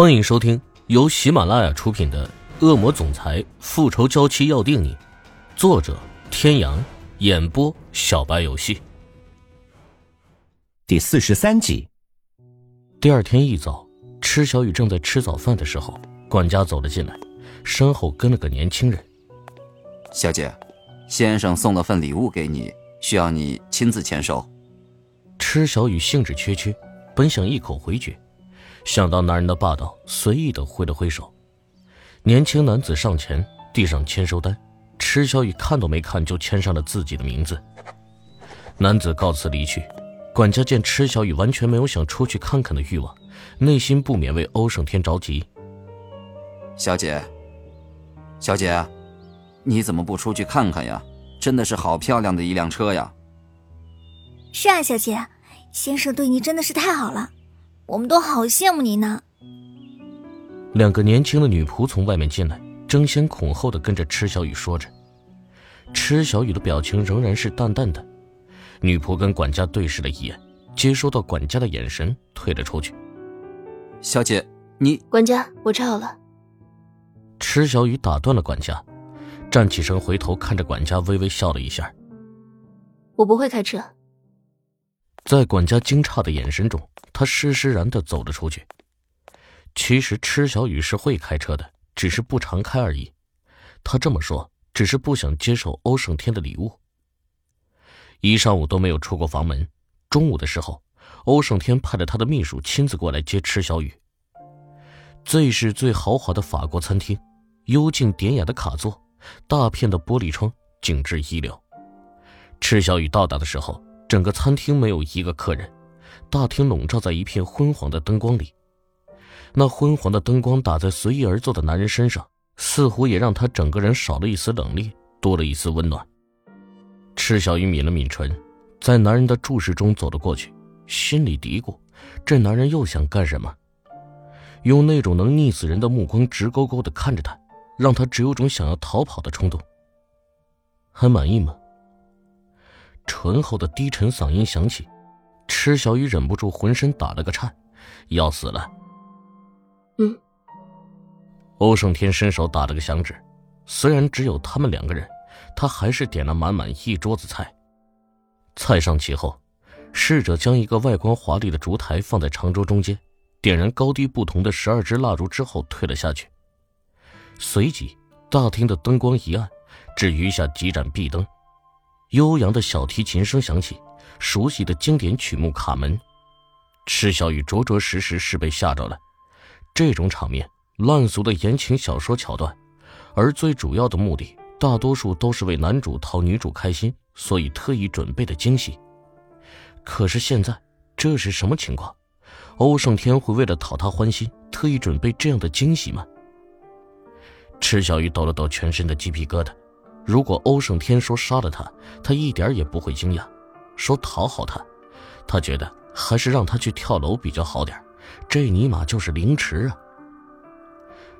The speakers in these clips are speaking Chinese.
欢迎收听由喜马拉雅出品的《恶魔总裁复仇娇妻要定你》，作者：天阳，演播：小白游戏。第四十三集。第二天一早，池小雨正在吃早饭的时候，管家走了进来，身后跟了个年轻人。小姐，先生送了份礼物给你，需要你亲自签收。池小雨兴致缺缺，本想一口回绝。想到男人的霸道，随意的挥了挥手。年轻男子上前递上签收单，池小雨看都没看就签上了自己的名字。男子告辞离去。管家见池小雨完全没有想出去看看的欲望，内心不免为欧胜天着急。小姐，小姐，你怎么不出去看看呀？真的是好漂亮的一辆车呀！是啊，小姐，先生对你真的是太好了。我们都好羡慕你呢。两个年轻的女仆从外面进来，争先恐后的跟着池小雨说着。池小雨的表情仍然是淡淡的。女仆跟管家对视了一眼，接收到管家的眼神，退了出去。小姐，你管家，我吃好了。池小雨打断了管家，站起身回头看着管家，微微笑了一下。我不会开车。在管家惊诧的眼神中。他施施然的走了出去。其实池小雨是会开车的，只是不常开而已。他这么说，只是不想接受欧胜天的礼物。一上午都没有出过房门。中午的时候，欧胜天派了他的秘书亲自过来接池小雨。最是最豪华的法国餐厅，幽静典雅的卡座，大片的玻璃窗，景致一流。池小雨到达的时候，整个餐厅没有一个客人。大厅笼罩在一片昏黄的灯光里，那昏黄的灯光打在随意而坐的男人身上，似乎也让他整个人少了一丝冷冽，多了一丝温暖。赤小雨抿了抿唇，在男人的注视中走了过去，心里嘀咕：这男人又想干什么？用那种能溺死人的目光直勾勾地看着他，让他只有种想要逃跑的冲动。还满意吗？醇厚的低沉嗓音响起。池小雨忍不住浑身打了个颤，要死了。嗯。欧胜天伸手打了个响指，虽然只有他们两个人，他还是点了满满一桌子菜。菜上齐后，侍者将一个外观华丽的烛台放在长桌中间，点燃高低不同的十二支蜡烛之后退了下去。随即，大厅的灯光一暗，只余下几盏壁灯，悠扬的小提琴声响起。熟悉的经典曲目《卡门》，池小雨着着实实是被吓着了。这种场面，烂俗的言情小说桥段，而最主要的目的，大多数都是为男主讨女主开心，所以特意准备的惊喜。可是现在，这是什么情况？欧胜天会为了讨她欢心，特意准备这样的惊喜吗？池小雨抖了抖全身的鸡皮疙瘩。如果欧胜天说杀了他，他一点也不会惊讶。说讨好他，他觉得还是让他去跳楼比较好点这尼玛就是凌迟啊！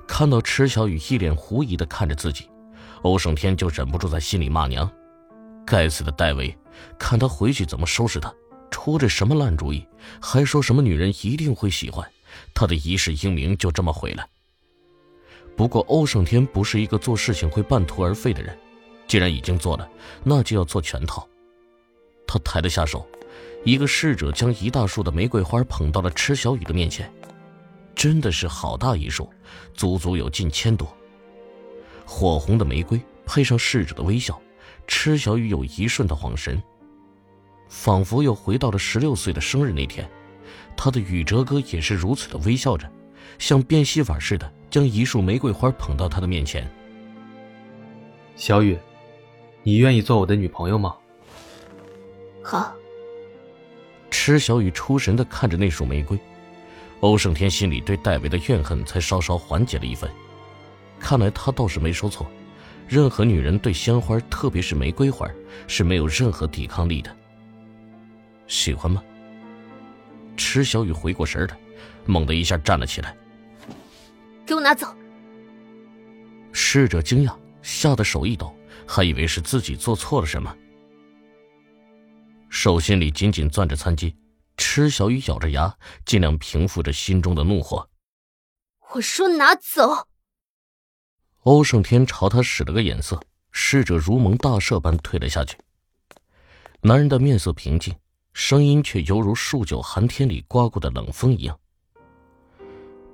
看到池小雨一脸狐疑的看着自己，欧胜天就忍不住在心里骂娘：“该死的戴维，看他回去怎么收拾他！出这什么烂主意，还说什么女人一定会喜欢他的一世英名就这么毁了。”不过欧胜天不是一个做事情会半途而废的人，既然已经做了，那就要做全套。他抬了下手，一个侍者将一大束的玫瑰花捧到了池小雨的面前，真的是好大一束，足足有近千朵。火红的玫瑰配上侍者的微笑，池小雨有一瞬的恍神，仿佛又回到了十六岁的生日那天。他的宇哲哥也是如此的微笑着，像变戏法似的将一束玫瑰花捧到他的面前。小雨，你愿意做我的女朋友吗？好。池小雨出神的看着那束玫瑰，欧胜天心里对戴维的怨恨才稍稍缓解了一分。看来他倒是没说错，任何女人对鲜花，特别是玫瑰花，是没有任何抵抗力的。喜欢吗？池小雨回过神来，猛地一下站了起来。给我拿走！侍者惊讶，吓得手一抖，还以为是自己做错了什么。手心里紧紧攥着餐巾，池小雨咬着牙，尽量平复着心中的怒火。我说拿走。欧胜天朝他使了个眼色，侍者如蒙大赦般退了下去。男人的面色平静，声音却犹如数九寒天里刮过的冷风一样。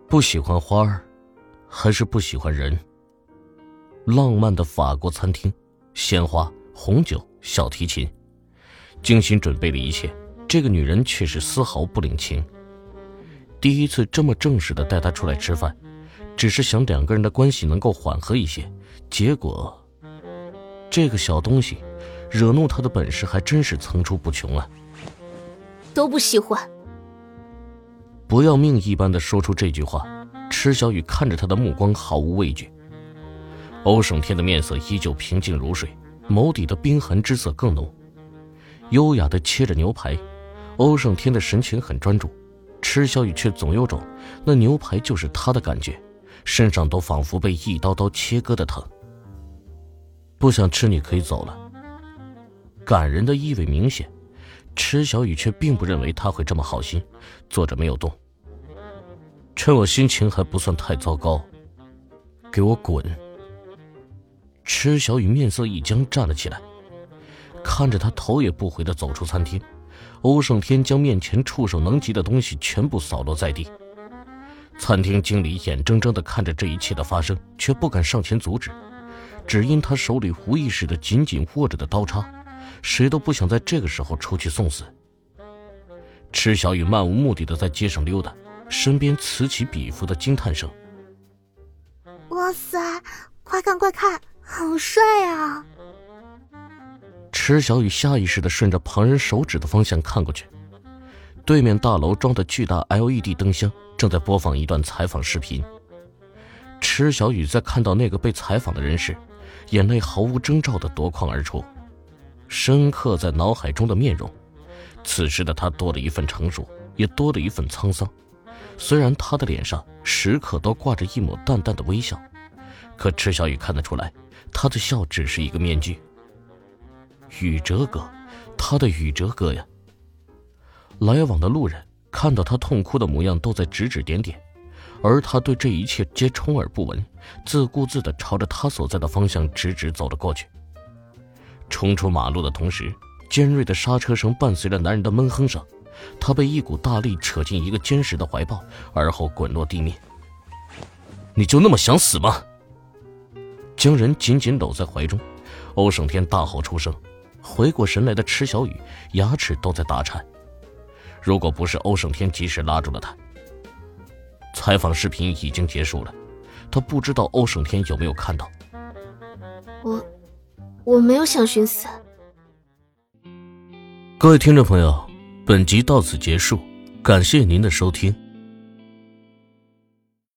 不喜欢花儿，还是不喜欢人？浪漫的法国餐厅，鲜花、红酒、小提琴，精心准备了一切，这个女人却是丝毫不领情。第一次这么正式的带她出来吃饭，只是想两个人的关系能够缓和一些，结果，这个小东西，惹怒她的本事还真是层出不穷啊！都不喜欢。不要命一般的说出这句话，池小雨看着他的目光毫无畏惧。欧胜天的面色依旧平静如水，眸底的冰寒之色更浓。优雅的切着牛排，欧胜天的神情很专注，池小雨却总有种那牛排就是他的感觉，身上都仿佛被一刀刀切割的疼。不想吃你可以走了。感人的意味明显，池小雨却并不认为他会这么好心，坐着没有动。趁我心情还不算太糟糕，给我滚！池小雨面色一僵，站了起来，看着他头也不回的走出餐厅。欧胜天将面前触手能及的东西全部扫落在地。餐厅经理眼睁睁的看着这一切的发生，却不敢上前阻止，只因他手里无意识的紧紧握着的刀叉，谁都不想在这个时候出去送死。池小雨漫无目的的在街上溜达，身边此起彼伏的惊叹声：“哇塞，快看快看！”好帅啊！池小雨下意识的顺着旁人手指的方向看过去，对面大楼装的巨大 LED 灯箱正在播放一段采访视频。池小雨在看到那个被采访的人时，眼泪毫无征兆的夺眶而出，深刻在脑海中的面容。此时的他多了一份成熟，也多了一份沧桑。虽然他的脸上时刻都挂着一抹淡淡的微笑，可池小雨看得出来。他的笑只是一个面具。宇哲哥，他的宇哲哥呀。来往的路人看到他痛哭的模样，都在指指点点，而他对这一切皆充耳不闻，自顾自地朝着他所在的方向直直走了过去。冲出马路的同时，尖锐的刹车声伴随着男人的闷哼声，他被一股大力扯进一个坚实的怀抱，而后滚落地面。你就那么想死吗？将人紧紧搂在怀中，欧胜天大吼出声。回过神来的池小雨牙齿都在打颤。如果不是欧胜天及时拉住了他，采访视频已经结束了。他不知道欧胜天有没有看到。我，我没有想寻死。各位听众朋友，本集到此结束，感谢您的收听。